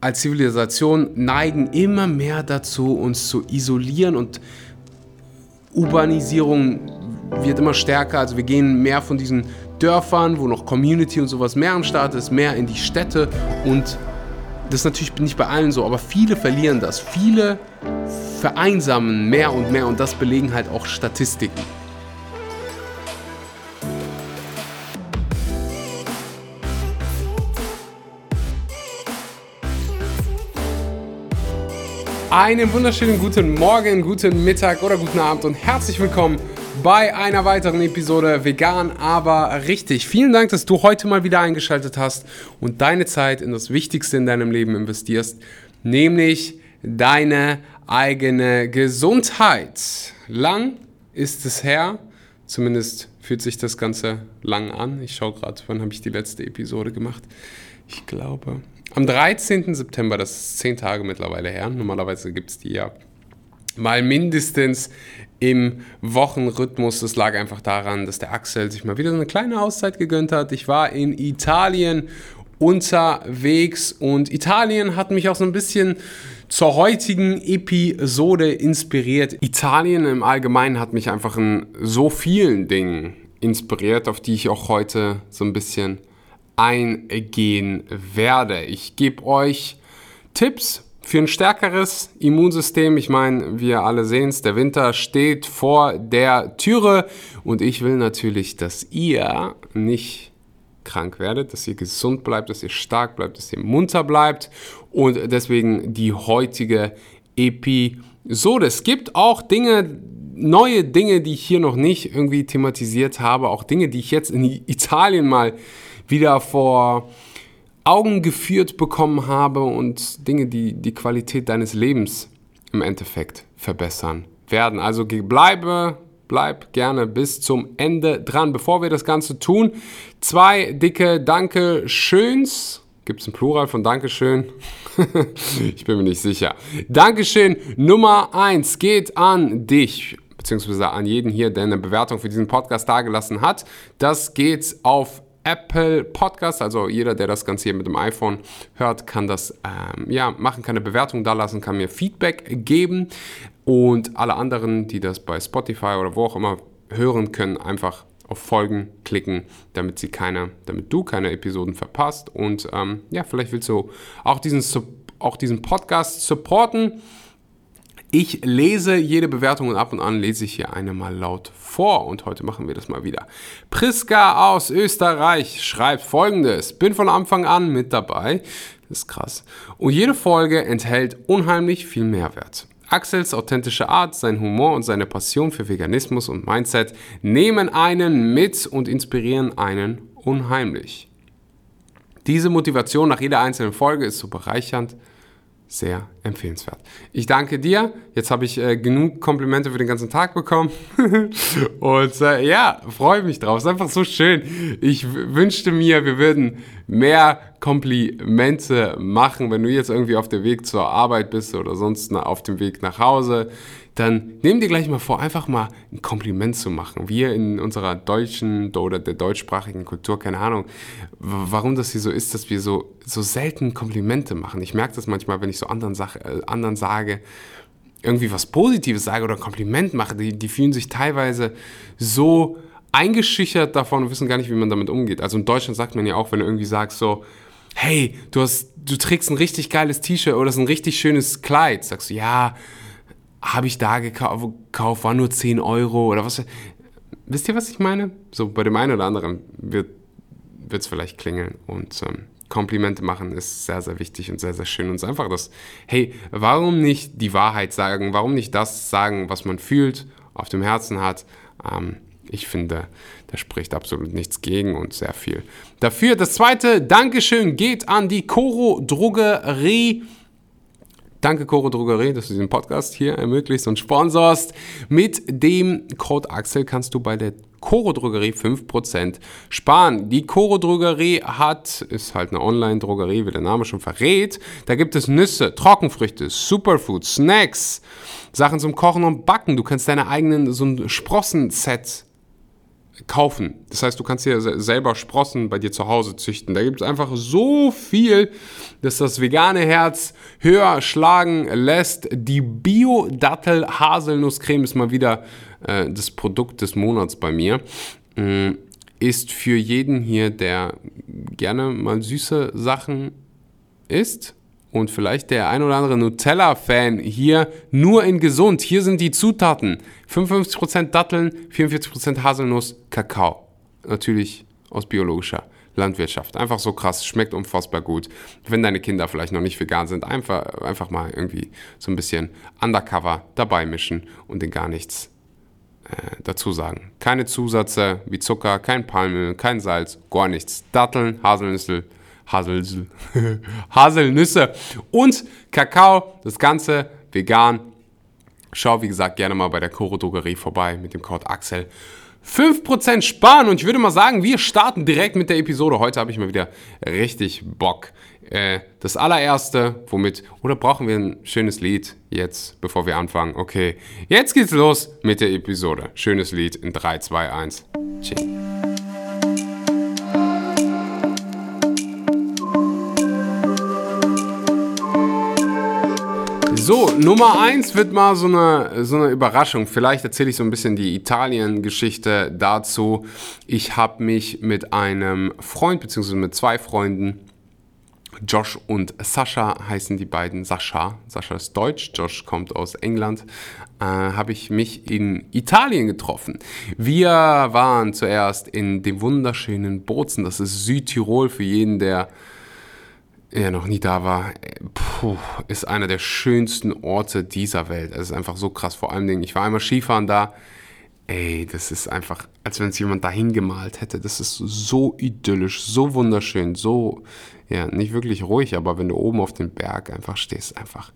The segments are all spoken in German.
als Zivilisation neigen immer mehr dazu, uns zu isolieren und Urbanisierung wird immer stärker. Also wir gehen mehr von diesen Dörfern, wo noch Community und sowas mehr am Start ist, mehr in die Städte und das ist natürlich nicht bei allen so, aber viele verlieren das. Viele vereinsamen mehr und mehr und das belegen halt auch Statistiken. Einen wunderschönen guten Morgen, guten Mittag oder guten Abend und herzlich willkommen bei einer weiteren Episode Vegan, aber richtig. Vielen Dank, dass du heute mal wieder eingeschaltet hast und deine Zeit in das Wichtigste in deinem Leben investierst, nämlich deine eigene Gesundheit. Lang ist es her, zumindest fühlt sich das Ganze lang an. Ich schaue gerade, wann habe ich die letzte Episode gemacht? Ich glaube am 13. September, das ist zehn Tage mittlerweile her, normalerweise gibt es die ja mal mindestens im Wochenrhythmus. Das lag einfach daran, dass der Axel sich mal wieder so eine kleine Auszeit gegönnt hat. Ich war in Italien unterwegs und Italien hat mich auch so ein bisschen zur heutigen Episode inspiriert. Italien im Allgemeinen hat mich einfach in so vielen Dingen inspiriert, auf die ich auch heute so ein bisschen eingehen werde. Ich gebe euch Tipps für ein stärkeres Immunsystem. Ich meine, wir alle sehen es, der Winter steht vor der Türe und ich will natürlich, dass ihr nicht krank werdet, dass ihr gesund bleibt, dass ihr stark bleibt, dass ihr munter bleibt und deswegen die heutige Episode. Es gibt auch Dinge, neue Dinge, die ich hier noch nicht irgendwie thematisiert habe, auch Dinge, die ich jetzt in Italien mal wieder vor Augen geführt bekommen habe und Dinge, die die Qualität deines Lebens im Endeffekt verbessern werden. Also bleibe, bleib gerne bis zum Ende dran. Bevor wir das Ganze tun, zwei dicke Dankeschöns. Gibt es ein Plural von Dankeschön? ich bin mir nicht sicher. Dankeschön Nummer eins geht an dich beziehungsweise an jeden hier, der eine Bewertung für diesen Podcast dagelassen hat. Das geht auf Apple Podcast. Also jeder, der das Ganze hier mit dem iPhone hört, kann das ähm, ja, machen, kann eine Bewertung da lassen, kann mir Feedback geben. Und alle anderen, die das bei Spotify oder wo auch immer hören können, einfach auf Folgen klicken, damit sie keine, damit du keine Episoden verpasst. Und ähm, ja, vielleicht willst du auch diesen, auch diesen Podcast supporten. Ich lese jede Bewertung und ab und an lese ich hier eine mal laut vor und heute machen wir das mal wieder. Priska aus Österreich schreibt folgendes. Bin von Anfang an mit dabei. Das ist krass. Und jede Folge enthält unheimlich viel Mehrwert. Axels authentische Art, sein Humor und seine Passion für Veganismus und Mindset nehmen einen mit und inspirieren einen unheimlich. Diese Motivation nach jeder einzelnen Folge ist so bereichernd sehr empfehlenswert. Ich danke dir. Jetzt habe ich äh, genug Komplimente für den ganzen Tag bekommen. und äh, ja, freue mich drauf. Ist einfach so schön. Ich wünschte mir, wir würden mehr Komplimente machen, wenn du jetzt irgendwie auf dem Weg zur Arbeit bist oder sonst auf dem Weg nach Hause dann nimm dir gleich mal vor, einfach mal ein Kompliment zu machen. Wir in unserer deutschen oder der deutschsprachigen Kultur, keine Ahnung, warum das hier so ist, dass wir so, so selten Komplimente machen. Ich merke das manchmal, wenn ich so anderen, Sach äh, anderen sage, irgendwie was Positives sage oder ein Kompliment mache, die, die fühlen sich teilweise so eingeschüchtert davon und wissen gar nicht, wie man damit umgeht. Also in Deutschland sagt man ja auch, wenn du irgendwie sagst so, hey, du hast, du trägst ein richtig geiles T-Shirt oder ein richtig schönes Kleid, sagst du, ja, habe ich da gekauft, war nur 10 Euro oder was. Wisst ihr, was ich meine? So bei dem einen oder anderen wird es vielleicht klingeln und ähm, Komplimente machen ist sehr, sehr wichtig und sehr, sehr schön. Und es ist einfach das, hey, warum nicht die Wahrheit sagen? Warum nicht das sagen, was man fühlt, auf dem Herzen hat? Ähm, ich finde, da spricht absolut nichts gegen und sehr viel dafür. Das zweite Dankeschön geht an die Koro Drogerie. Danke Coro Drogerie, dass du diesen Podcast hier ermöglicht und sponsorst. Mit dem Code Axel kannst du bei der Coro Drogerie 5% sparen. Die Coro Drogerie hat, ist halt eine Online-Drogerie, wie der Name schon verrät. Da gibt es Nüsse, Trockenfrüchte, Superfood, Snacks, Sachen zum Kochen und Backen. Du kannst deine eigenen, so ein Sprossen-Set kaufen. Das heißt, du kannst dir selber Sprossen bei dir zu Hause züchten. Da gibt es einfach so viel, dass das vegane Herz höher schlagen lässt. Die Bio-Dattel-Haselnusscreme ist mal wieder äh, das Produkt des Monats bei mir. Ähm, ist für jeden hier, der gerne mal süße Sachen isst und vielleicht der ein oder andere Nutella-Fan hier nur in gesund. Hier sind die Zutaten. 55% Datteln, 44% Haselnuss, Kakao. Natürlich aus biologischer Landwirtschaft. Einfach so krass, schmeckt unfassbar gut. Wenn deine Kinder vielleicht noch nicht vegan sind, einfach, einfach mal irgendwie so ein bisschen undercover dabei mischen und den gar nichts äh, dazu sagen. Keine Zusätze wie Zucker, kein Palmöl, kein Salz, gar nichts. Datteln, Haselnüsse, Hasel, Haselnüsse und Kakao. Das Ganze vegan. Schau, wie gesagt, gerne mal bei der Koro Drogerie vorbei mit dem Code Axel. 5% sparen und ich würde mal sagen, wir starten direkt mit der Episode. Heute habe ich mal wieder richtig Bock. Äh, das allererste, womit, oder brauchen wir ein schönes Lied jetzt, bevor wir anfangen? Okay, jetzt geht's los mit der Episode. Schönes Lied in 3, 2, 1. Tschüss. So, Nummer 1 wird mal so eine, so eine Überraschung. Vielleicht erzähle ich so ein bisschen die Italien-Geschichte dazu. Ich habe mich mit einem Freund, beziehungsweise mit zwei Freunden, Josh und Sascha heißen die beiden. Sascha, Sascha ist deutsch, Josh kommt aus England. Äh, habe ich mich in Italien getroffen. Wir waren zuerst in dem wunderschönen Bozen, das ist Südtirol für jeden, der ja, noch nie da war, puh, ist einer der schönsten Orte dieser Welt. Es ist einfach so krass. Vor allen Dingen, ich war einmal Skifahren da. Ey, das ist einfach, als wenn es jemand dahin gemalt hätte. Das ist so idyllisch, so wunderschön, so, ja, nicht wirklich ruhig, aber wenn du oben auf dem Berg einfach stehst, einfach,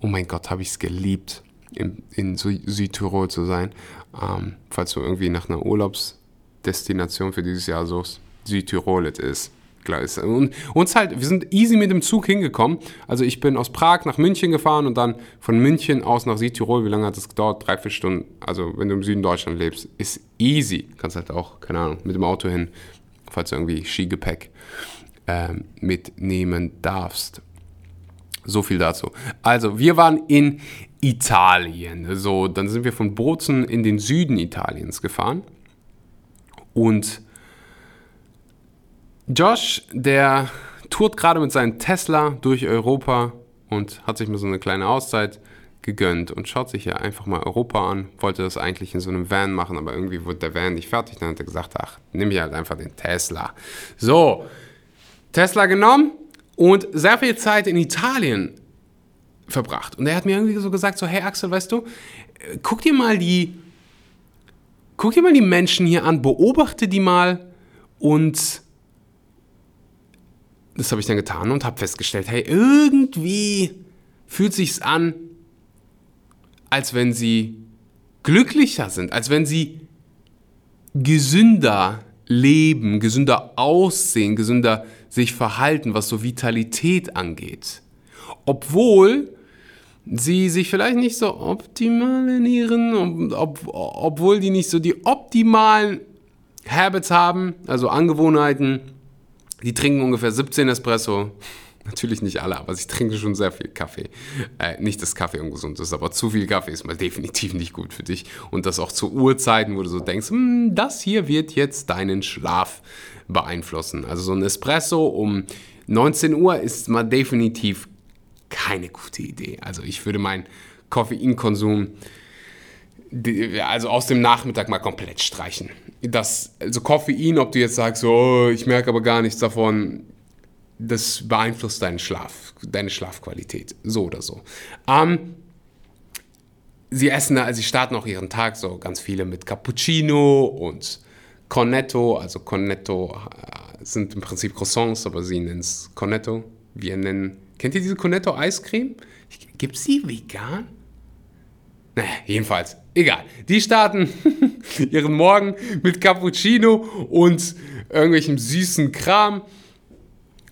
oh mein Gott, habe ich es geliebt, in, in Südtirol zu sein. Ähm, falls du irgendwie nach einer Urlaubsdestination für dieses Jahr suchst, Südtirol ist ist. Und uns halt, wir sind easy mit dem Zug hingekommen. Also ich bin aus Prag nach München gefahren und dann von München aus nach Südtirol. Wie lange hat das gedauert? Drei, vier Stunden. Also wenn du im Süden Deutschland lebst, ist easy. Kannst halt auch, keine Ahnung, mit dem Auto hin, falls du irgendwie Skigepäck äh, mitnehmen darfst. So viel dazu. Also, wir waren in Italien. So, dann sind wir von Bozen in den Süden Italiens gefahren. Und Josh, der tourt gerade mit seinem Tesla durch Europa und hat sich mal so eine kleine Auszeit gegönnt und schaut sich ja einfach mal Europa an. Wollte das eigentlich in so einem Van machen, aber irgendwie wurde der Van nicht fertig. Dann hat er gesagt, ach, nimm hier halt einfach den Tesla. So, Tesla genommen und sehr viel Zeit in Italien verbracht. Und er hat mir irgendwie so gesagt, so, hey Axel, weißt du, guck dir mal die, guck dir mal die Menschen hier an, beobachte die mal und das habe ich dann getan und habe festgestellt, hey, irgendwie fühlt sich's an, als wenn sie glücklicher sind, als wenn sie gesünder leben, gesünder aussehen, gesünder sich verhalten, was so Vitalität angeht. Obwohl sie sich vielleicht nicht so optimal ernähren, ob, obwohl die nicht so die optimalen Habits haben, also Angewohnheiten, die trinken ungefähr 17 Espresso. Natürlich nicht alle, aber sie trinken schon sehr viel Kaffee. Äh, nicht, dass Kaffee ungesund ist, aber zu viel Kaffee ist mal definitiv nicht gut für dich. Und das auch zu Uhrzeiten, wo du so denkst, hm, das hier wird jetzt deinen Schlaf beeinflussen. Also so ein Espresso um 19 Uhr ist mal definitiv keine gute Idee. Also ich würde meinen Koffeinkonsum also aus dem Nachmittag mal komplett streichen. Das, also Koffein, ob du jetzt sagst, oh, ich merke aber gar nichts davon, das beeinflusst deinen Schlaf, deine Schlafqualität, so oder so. Ähm, sie essen, also sie starten auch ihren Tag so ganz viele mit Cappuccino und Cornetto, also Cornetto äh, sind im Prinzip Croissants, aber sie nennen es Cornetto. Wir nennen, kennt ihr diese Cornetto Eiscreme? Gibt sie vegan? Naja, jedenfalls, egal. Die starten ihren Morgen mit Cappuccino und irgendwelchem süßen Kram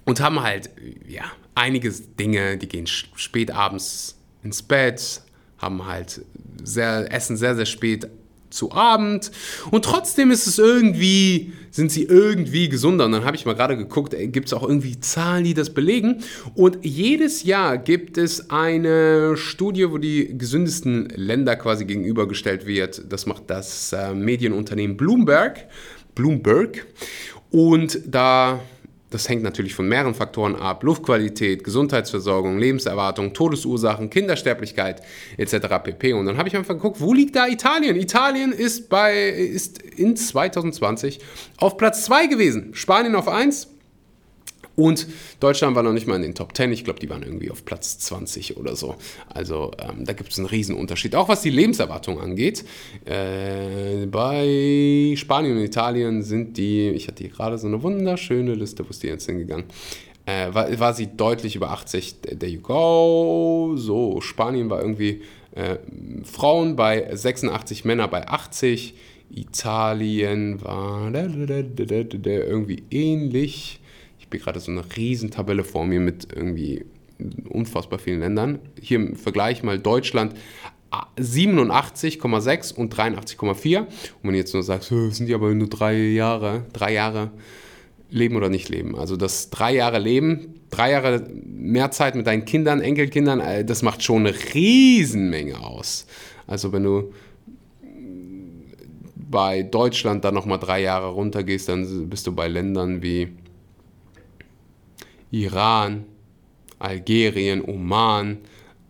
und haben halt, ja, einige Dinge, die gehen spät abends ins Bett, haben halt sehr, essen sehr, sehr spät zu Abend. Und trotzdem ist es irgendwie, sind sie irgendwie gesunder. Und dann habe ich mal gerade geguckt, gibt es auch irgendwie Zahlen, die das belegen. Und jedes Jahr gibt es eine Studie, wo die gesündesten Länder quasi gegenübergestellt wird. Das macht das äh, Medienunternehmen Bloomberg. Bloomberg. Und da das hängt natürlich von mehreren Faktoren ab. Luftqualität, Gesundheitsversorgung, Lebenserwartung, Todesursachen, Kindersterblichkeit etc. pp. Und dann habe ich einfach geguckt, wo liegt da Italien? Italien ist, bei, ist in 2020 auf Platz 2 gewesen. Spanien auf 1, und Deutschland war noch nicht mal in den Top 10. Ich glaube, die waren irgendwie auf Platz 20 oder so. Also ähm, da gibt es einen Riesenunterschied. Auch was die Lebenserwartung angeht. Äh, bei Spanien und Italien sind die, ich hatte hier gerade so eine wunderschöne Liste, wo ist die jetzt hingegangen? Äh, war, war sie deutlich über 80. There you go. So, Spanien war irgendwie äh, Frauen bei 86, Männer bei 80. Italien war irgendwie ähnlich. Ich habe gerade so eine Riesentabelle vor mir mit irgendwie unfassbar vielen Ländern. Hier im Vergleich mal Deutschland 87,6 und 83,4. Und wenn du jetzt nur sagst, sind die aber nur drei Jahre, drei Jahre leben oder nicht leben. Also das drei Jahre Leben, drei Jahre mehr Zeit mit deinen Kindern, Enkelkindern, äh, das macht schon eine Riesenmenge aus. Also wenn du bei Deutschland dann nochmal drei Jahre runtergehst, dann bist du bei Ländern wie Iran, Algerien, Oman,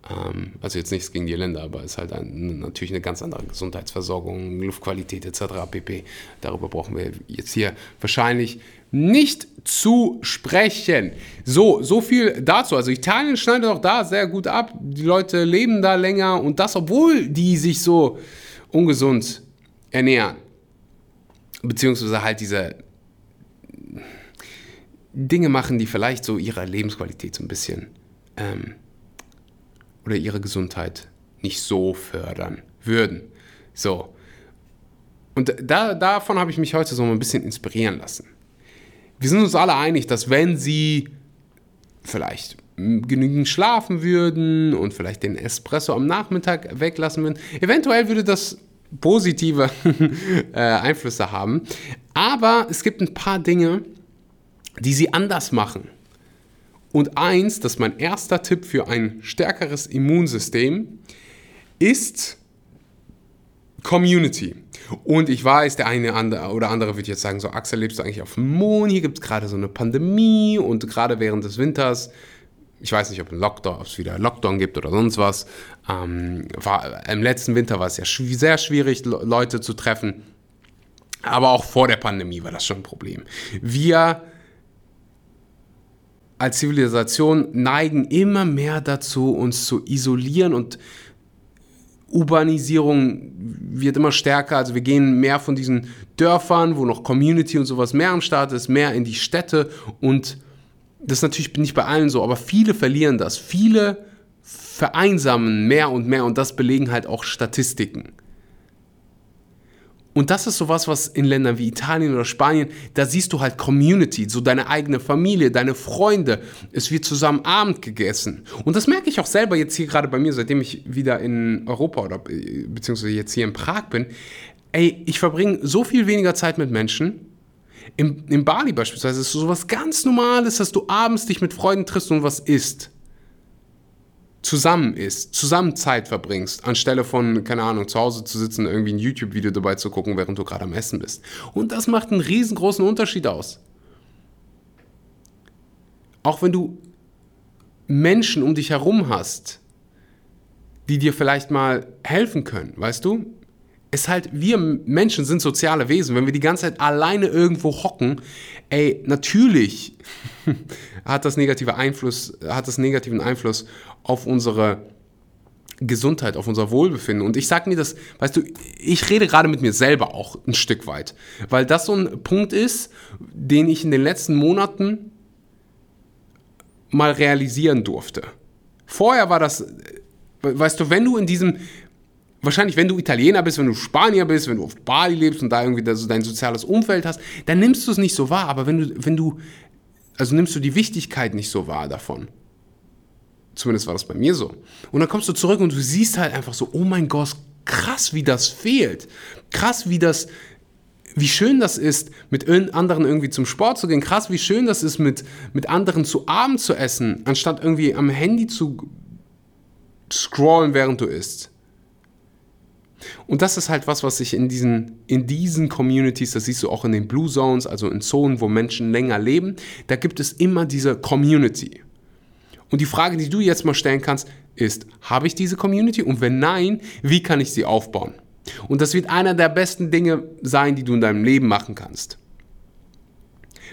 ähm, also jetzt nichts gegen die Länder, aber es ist halt ein, natürlich eine ganz andere Gesundheitsversorgung, Luftqualität etc. pp. Darüber brauchen wir jetzt hier wahrscheinlich nicht zu sprechen. So, so viel dazu. Also Italien schneidet auch da sehr gut ab. Die Leute leben da länger und das, obwohl die sich so ungesund ernähren. Beziehungsweise halt diese Dinge machen, die vielleicht so ihre Lebensqualität so ein bisschen ähm, oder ihre Gesundheit nicht so fördern würden. So. Und da, davon habe ich mich heute so ein bisschen inspirieren lassen. Wir sind uns alle einig, dass wenn sie vielleicht genügend schlafen würden und vielleicht den Espresso am Nachmittag weglassen würden, eventuell würde das positive äh, Einflüsse haben. Aber es gibt ein paar Dinge, die sie anders machen. Und eins, das ist mein erster Tipp für ein stärkeres Immunsystem, ist Community. Und ich weiß, der eine oder andere wird jetzt sagen, so Axel, lebst du eigentlich auf dem Mond? Hier gibt es gerade so eine Pandemie und gerade während des Winters, ich weiß nicht, ob, ein Lockdown, ob es wieder Lockdown gibt oder sonst was. Ähm, war, Im letzten Winter war es ja sehr schwierig, Leute zu treffen. Aber auch vor der Pandemie war das schon ein Problem. Wir als Zivilisation neigen immer mehr dazu, uns zu isolieren und Urbanisierung wird immer stärker. Also wir gehen mehr von diesen Dörfern, wo noch Community und sowas mehr am Start ist, mehr in die Städte und das ist natürlich nicht bei allen so, aber viele verlieren das. Viele vereinsamen mehr und mehr und das belegen halt auch Statistiken. Und das ist sowas, was in Ländern wie Italien oder Spanien, da siehst du halt Community, so deine eigene Familie, deine Freunde. Es wird zusammen Abend gegessen. Und das merke ich auch selber jetzt hier gerade bei mir, seitdem ich wieder in Europa oder beziehungsweise jetzt hier in Prag bin. Ey, ich verbringe so viel weniger Zeit mit Menschen. Im, in Bali beispielsweise ist es so was ganz Normales, dass du abends dich mit Freunden triffst und was isst zusammen ist, zusammen Zeit verbringst, anstelle von, keine Ahnung, zu Hause zu sitzen, irgendwie ein YouTube-Video dabei zu gucken, während du gerade am Essen bist. Und das macht einen riesengroßen Unterschied aus. Auch wenn du Menschen um dich herum hast, die dir vielleicht mal helfen können, weißt du? ist halt, wir Menschen sind soziale Wesen. Wenn wir die ganze Zeit alleine irgendwo hocken, ey, natürlich hat das negative Einfluss, hat das negativen Einfluss auf unsere Gesundheit, auf unser Wohlbefinden. Und ich sag mir das, weißt du, ich rede gerade mit mir selber auch ein Stück weit, weil das so ein Punkt ist, den ich in den letzten Monaten mal realisieren durfte. Vorher war das, weißt du, wenn du in diesem wahrscheinlich, wenn du Italiener bist, wenn du Spanier bist, wenn du auf Bali lebst und da irgendwie dein soziales Umfeld hast, dann nimmst du es nicht so wahr. Aber wenn du, wenn du, also nimmst du die Wichtigkeit nicht so wahr davon. Zumindest war das bei mir so. Und dann kommst du zurück und du siehst halt einfach so, oh mein Gott, krass, wie das fehlt. Krass, wie das, wie schön das ist, mit anderen irgendwie zum Sport zu gehen. Krass, wie schön das ist, mit, mit anderen zu Abend zu essen, anstatt irgendwie am Handy zu scrollen, während du isst. Und das ist halt was, was sich in diesen, in diesen Communities, das siehst du auch in den Blue Zones, also in Zonen, wo Menschen länger leben, da gibt es immer diese Community. Und die Frage, die du jetzt mal stellen kannst, ist, habe ich diese Community? Und wenn nein, wie kann ich sie aufbauen? Und das wird einer der besten Dinge sein, die du in deinem Leben machen kannst.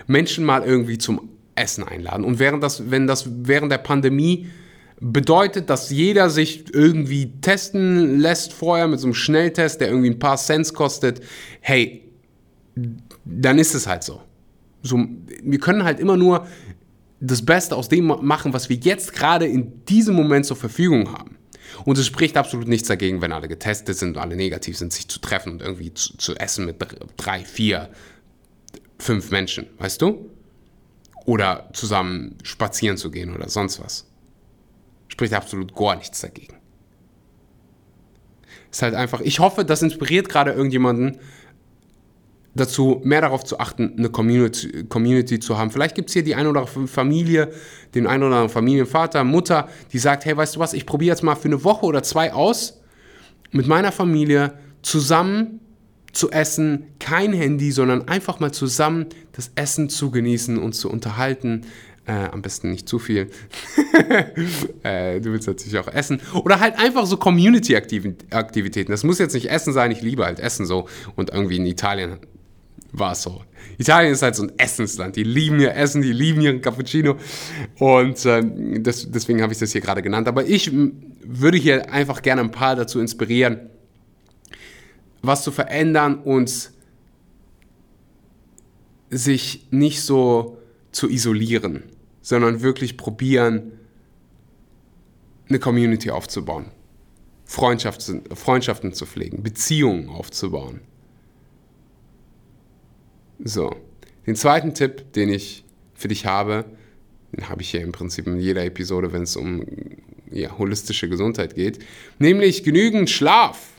Menschen mal irgendwie zum Essen einladen. Und während das, wenn das während der Pandemie bedeutet, dass jeder sich irgendwie testen lässt vorher mit so einem Schnelltest, der irgendwie ein paar Cents kostet, hey, dann ist es halt so. so wir können halt immer nur das Beste aus dem machen, was wir jetzt gerade in diesem Moment zur Verfügung haben. Und es spricht absolut nichts dagegen, wenn alle getestet sind und alle negativ sind, sich zu treffen und irgendwie zu, zu essen mit drei, vier, fünf Menschen, weißt du? Oder zusammen spazieren zu gehen oder sonst was. Spricht absolut gar nichts dagegen. Ist halt einfach, ich hoffe, das inspiriert gerade irgendjemanden dazu, mehr darauf zu achten, eine Community, Community zu haben. Vielleicht gibt es hier die eine oder andere Familie, den einen oder anderen Familienvater, Mutter, die sagt, hey, weißt du was, ich probiere jetzt mal für eine Woche oder zwei aus, mit meiner Familie zusammen zu essen, kein Handy, sondern einfach mal zusammen das Essen zu genießen und zu unterhalten. Äh, am besten nicht zu viel. äh, du willst natürlich auch essen. Oder halt einfach so Community-Aktivitäten. Das muss jetzt nicht Essen sein, ich liebe halt Essen so. Und irgendwie in Italien war es so. Italien ist halt so ein Essensland. Die lieben ihr Essen, die lieben ihren Cappuccino. Und äh, das, deswegen habe ich das hier gerade genannt. Aber ich würde hier einfach gerne ein paar dazu inspirieren, was zu verändern und sich nicht so zu isolieren, sondern wirklich probieren, eine Community aufzubauen, Freundschaften, Freundschaften zu pflegen, Beziehungen aufzubauen. So, den zweiten Tipp, den ich für dich habe, den habe ich hier im Prinzip in jeder Episode, wenn es um ja, holistische Gesundheit geht, nämlich genügend Schlaf.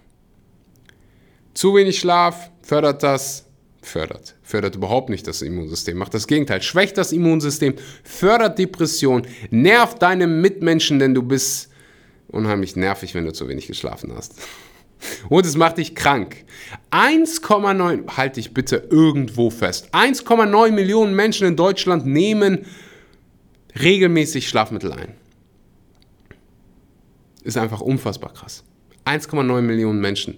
Zu wenig Schlaf fördert das fördert. Fördert überhaupt nicht das Immunsystem, macht das Gegenteil, schwächt das Immunsystem, fördert Depression, nervt deine Mitmenschen, denn du bist unheimlich nervig, wenn du zu wenig geschlafen hast. Und es macht dich krank. 1,9, halte dich bitte irgendwo fest, 1,9 Millionen Menschen in Deutschland nehmen regelmäßig Schlafmittel ein. Ist einfach unfassbar krass. 1,9 Millionen Menschen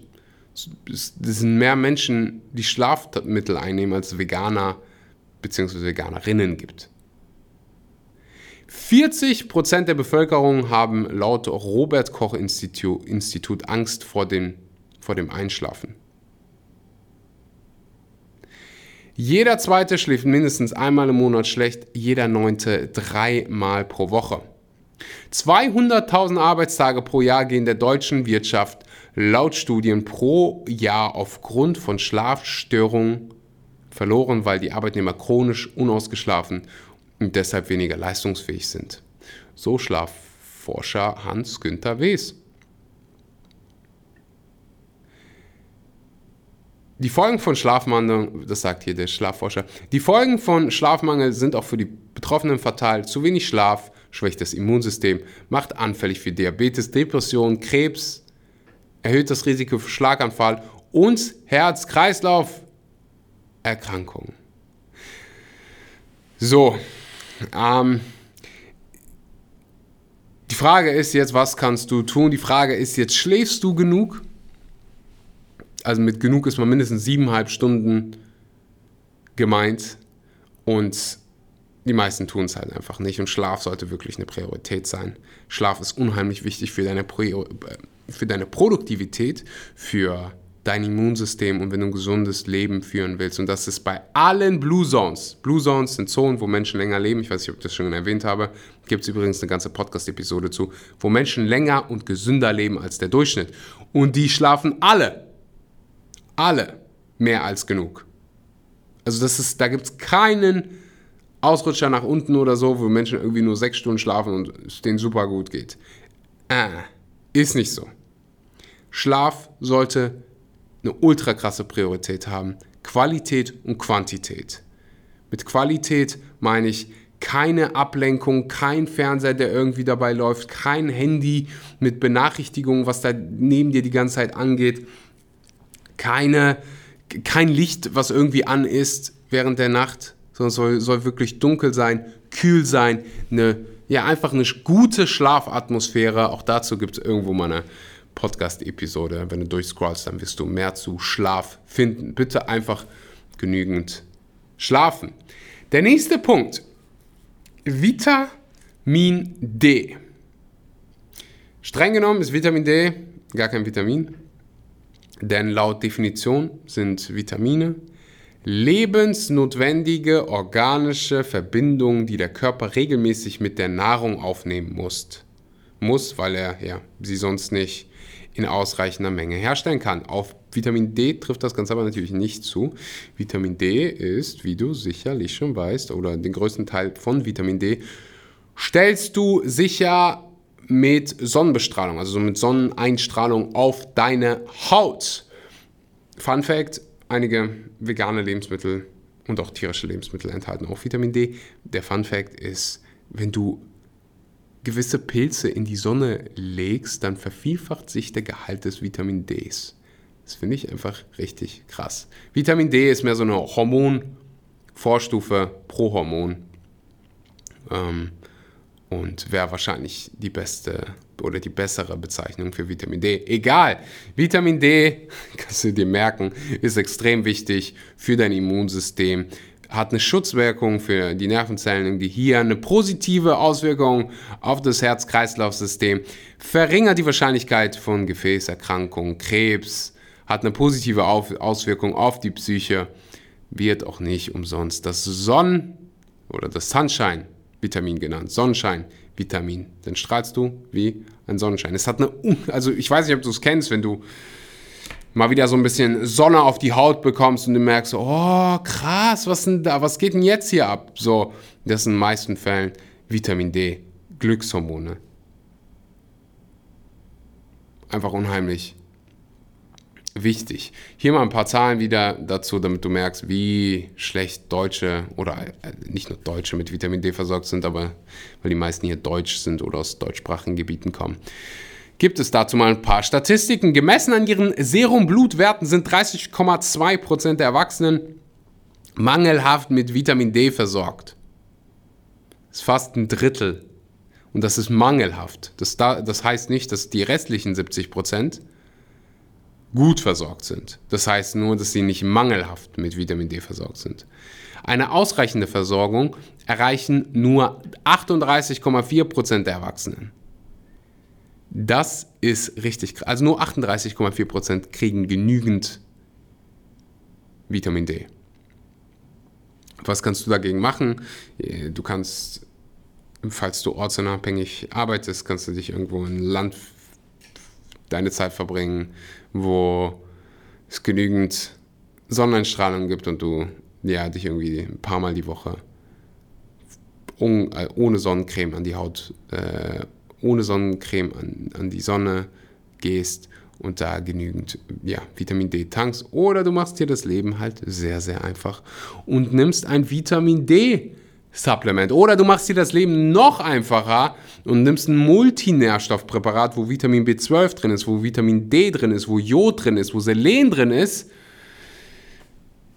es sind mehr Menschen, die Schlafmittel einnehmen, als Veganer bzw. Veganerinnen gibt. 40% der Bevölkerung haben laut Robert Koch Institut, Institut Angst vor dem, vor dem Einschlafen. Jeder zweite schläft mindestens einmal im Monat schlecht, jeder neunte dreimal pro Woche. 200.000 Arbeitstage pro Jahr gehen der deutschen Wirtschaft laut Studien pro Jahr aufgrund von Schlafstörungen verloren, weil die Arbeitnehmer chronisch unausgeschlafen und deshalb weniger leistungsfähig sind. So Schlafforscher Hans-Günther Wes. Die Folgen von Schlafmangel, das sagt hier der Schlafforscher, die Folgen von Schlafmangel sind auch für die Betroffenen fatal. Zu wenig Schlaf schwächt das Immunsystem, macht anfällig für Diabetes, Depression, Krebs, erhöht das Risiko für Schlaganfall und Herz-Kreislauf-Erkrankungen. So, ähm, die Frage ist jetzt, was kannst du tun? Die Frage ist jetzt, schläfst du genug? Also mit genug ist man mindestens siebeneinhalb Stunden gemeint und die meisten tun es halt einfach nicht und Schlaf sollte wirklich eine Priorität sein. Schlaf ist unheimlich wichtig für deine, für deine Produktivität, für dein Immunsystem und wenn du ein gesundes Leben führen willst. Und das ist bei allen Blue Zones. Blue Zones sind Zonen, wo Menschen länger leben. Ich weiß nicht, ob ich das schon erwähnt habe. Gibt es übrigens eine ganze Podcast-Episode zu, wo Menschen länger und gesünder leben als der Durchschnitt. Und die schlafen alle, alle mehr als genug. Also das ist, da gibt es keinen Ausrutscher nach unten oder so, wo Menschen irgendwie nur sechs Stunden schlafen und es denen super gut geht. Äh, ist nicht so. Schlaf sollte eine ultra krasse Priorität haben. Qualität und Quantität. Mit Qualität meine ich keine Ablenkung, kein Fernseher, der irgendwie dabei läuft, kein Handy mit Benachrichtigungen, was da neben dir die ganze Zeit angeht, keine, kein Licht, was irgendwie an ist während der Nacht, sondern soll, soll wirklich dunkel sein, kühl sein, eine, ja, einfach eine gute Schlafatmosphäre. Auch dazu gibt es irgendwo mal eine Podcast-Episode. Wenn du durchscrollst, dann wirst du mehr zu Schlaf finden. Bitte einfach genügend schlafen. Der nächste Punkt. Vitamin D. Streng genommen ist Vitamin D gar kein Vitamin, denn laut Definition sind Vitamine lebensnotwendige organische Verbindungen, die der Körper regelmäßig mit der Nahrung aufnehmen muss. Muss, weil er ja, sie sonst nicht in ausreichender Menge herstellen kann. Auf Vitamin D trifft das Ganze aber natürlich nicht zu. Vitamin D ist, wie du sicherlich schon weißt, oder den größten Teil von Vitamin D stellst du sicher mit Sonnenbestrahlung, also mit Sonneneinstrahlung auf deine Haut. Fun Fact: einige vegane Lebensmittel und auch tierische Lebensmittel enthalten auch Vitamin D. Der Fun Fact ist, wenn du gewisse Pilze in die Sonne legst, dann vervielfacht sich der Gehalt des Vitamin Ds. Das finde ich einfach richtig krass. Vitamin D ist mehr so eine Hormonvorstufe pro Hormon. Ähm, und wäre wahrscheinlich die beste oder die bessere Bezeichnung für Vitamin D. Egal, Vitamin D, kannst du dir merken, ist extrem wichtig für dein Immunsystem, hat eine Schutzwirkung für die Nervenzellen im Gehirn, eine positive Auswirkung auf das Herz-Kreislauf-System, verringert die Wahrscheinlichkeit von Gefäßerkrankungen, Krebs, hat eine positive Auswirkung auf die Psyche, wird auch nicht umsonst das Sonnen- oder das Sunshine-Vitamin genannt. Sonnenschein Vitamin. Dann strahlst du wie ein Sonnenschein. Es hat eine, also ich weiß nicht, ob du es kennst, wenn du mal wieder so ein bisschen Sonne auf die Haut bekommst und du merkst, oh krass, was denn da, was geht denn jetzt hier ab? So, das sind in den meisten Fällen Vitamin D, Glückshormone. Einfach unheimlich wichtig. Hier mal ein paar Zahlen wieder dazu, damit du merkst, wie schlecht Deutsche oder äh, nicht nur Deutsche mit Vitamin D versorgt sind, aber weil die meisten hier deutsch sind oder aus deutschsprachigen Gebieten kommen. Gibt es dazu mal ein paar Statistiken. Gemessen an ihren Serum-Blutwerten sind 30,2% der Erwachsenen mangelhaft mit Vitamin D versorgt. Das ist fast ein Drittel. Und das ist mangelhaft. Das, das heißt nicht, dass die restlichen 70% gut versorgt sind. Das heißt nur, dass sie nicht mangelhaft mit Vitamin D versorgt sind. Eine ausreichende Versorgung erreichen nur 38,4% der Erwachsenen. Das ist richtig krass. Also nur 38,4% kriegen genügend Vitamin D. Was kannst du dagegen machen? Du kannst, falls du ortsunabhängig arbeitest, kannst du dich irgendwo in Land deine Zeit verbringen, wo es genügend Sonneneinstrahlung gibt und du ja, dich irgendwie ein paar Mal die Woche äh, ohne Sonnencreme an die Haut, äh, ohne Sonnencreme an, an die Sonne gehst und da genügend ja, Vitamin D tankst. Oder du machst dir das Leben halt sehr, sehr einfach und nimmst ein Vitamin D Supplement. Oder du machst dir das Leben noch einfacher und nimmst ein Multinährstoffpräparat, wo Vitamin B12 drin ist, wo Vitamin D drin ist, wo Jod drin ist, wo Selen drin ist.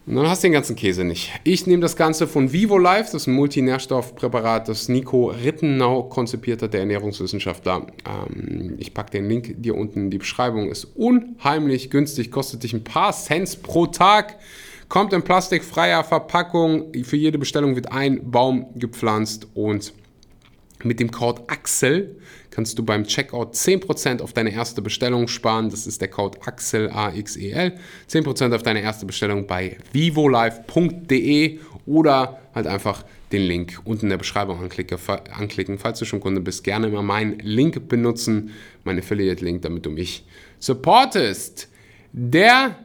Und dann hast du den ganzen Käse nicht. Ich nehme das Ganze von Vivo Life, das ist ein Multinährstoffpräparat, das Nico Rittenau konzipiert hat, der Ernährungswissenschaftler. Ähm, ich packe den Link dir unten in die Beschreibung. Ist unheimlich günstig, kostet dich ein paar Cents pro Tag. Kommt in plastikfreier Verpackung. Für jede Bestellung wird ein Baum gepflanzt und mit dem Code AXEL kannst du beim Checkout 10% auf deine erste Bestellung sparen. Das ist der Code AXEL, A-X-E-L. 10% auf deine erste Bestellung bei vivolive.de oder halt einfach den Link unten in der Beschreibung anklicken. Falls du schon Kunde bist, gerne mal meinen Link benutzen, meinen Affiliate-Link, damit du mich supportest. Der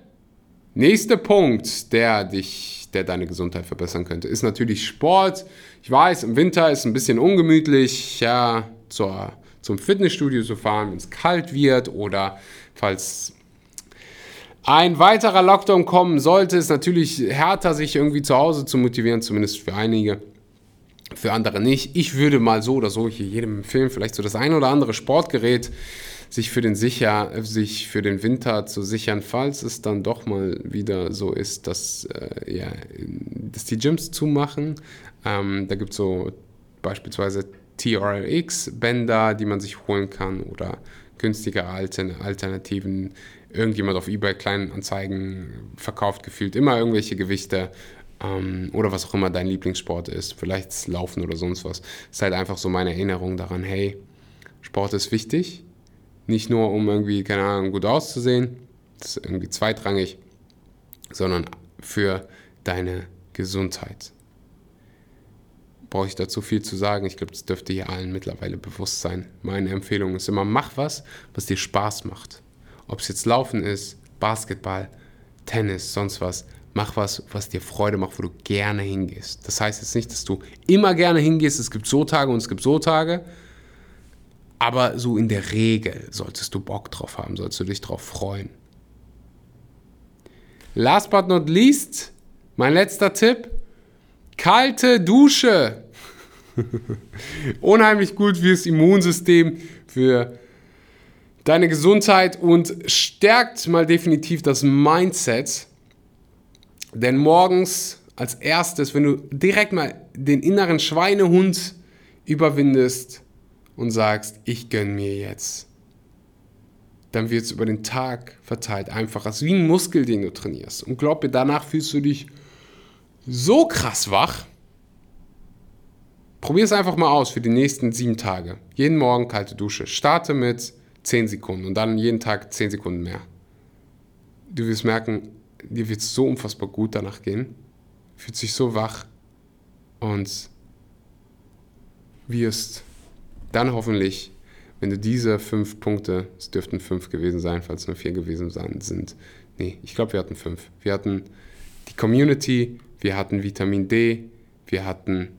Nächster Punkt, der dich, der deine Gesundheit verbessern könnte, ist natürlich Sport. Ich weiß, im Winter ist ein bisschen ungemütlich. Ja, zur, zum Fitnessstudio zu fahren, wenn es kalt wird oder falls ein weiterer Lockdown kommen sollte, ist natürlich härter, sich irgendwie zu Hause zu motivieren, zumindest für einige. Für andere nicht. Ich würde mal so oder so hier jedem empfehlen, vielleicht so das ein oder andere Sportgerät sich für den sicher, sich für den Winter zu sichern, falls es dann doch mal wieder so ist, dass, äh, ja, dass die Gyms zumachen. Ähm, da gibt es so beispielsweise TRLX-Bänder, die man sich holen kann oder günstige Alternativen. Irgendjemand auf eBay Kleinanzeigen verkauft gefühlt immer irgendwelche Gewichte ähm, oder was auch immer dein Lieblingssport ist. Vielleicht Laufen oder sonst was. ist halt einfach so meine Erinnerung daran, hey, Sport ist wichtig nicht nur, um irgendwie, keine Ahnung, gut auszusehen, das ist irgendwie zweitrangig, sondern für deine Gesundheit. Brauche ich dazu viel zu sagen? Ich glaube, das dürfte hier allen mittlerweile bewusst sein. Meine Empfehlung ist immer, mach was, was dir Spaß macht. Ob es jetzt Laufen ist, Basketball, Tennis, sonst was. Mach was, was dir Freude macht, wo du gerne hingehst. Das heißt jetzt nicht, dass du immer gerne hingehst. Es gibt so Tage und es gibt so Tage. Aber so in der Regel solltest du Bock drauf haben, solltest du dich drauf freuen. Last but not least, mein letzter Tipp, kalte Dusche. Unheimlich gut fürs Immunsystem, für deine Gesundheit und stärkt mal definitiv das Mindset. Denn morgens als erstes, wenn du direkt mal den inneren Schweinehund überwindest, und sagst, ich gönne mir jetzt, dann wird es über den Tag verteilt einfacher. Es ist wie ein Muskel, den du trainierst. Und glaub mir, danach fühlst du dich so krass wach. Probier es einfach mal aus für die nächsten sieben Tage. Jeden Morgen kalte Dusche. Starte mit 10 Sekunden und dann jeden Tag 10 Sekunden mehr. Du wirst merken, dir wird es so unfassbar gut danach gehen. Fühlt sich so wach und wirst dann hoffentlich, wenn du diese fünf Punkte, es dürften fünf gewesen sein, falls nur vier gewesen sind, nee, ich glaube, wir hatten fünf. Wir hatten die Community, wir hatten Vitamin D, wir hatten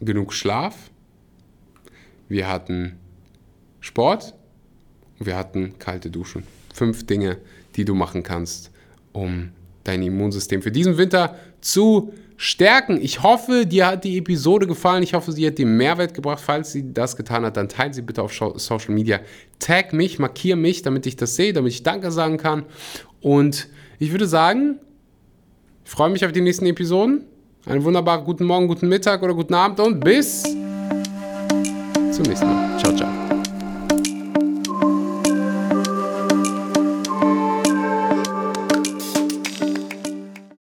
genug Schlaf, wir hatten Sport und wir hatten kalte Duschen. Fünf Dinge, die du machen kannst, um dein Immunsystem für diesen Winter zu stärken. Ich hoffe, dir hat die Episode gefallen. Ich hoffe, sie hat dir Mehrwert gebracht. Falls sie das getan hat, dann teile sie bitte auf Social Media. Tag mich, markiere mich, damit ich das sehe, damit ich Danke sagen kann. Und ich würde sagen, ich freue mich auf die nächsten Episoden. Einen wunderbaren guten Morgen, guten Mittag oder guten Abend und bis zum nächsten Mal. Ciao, ciao.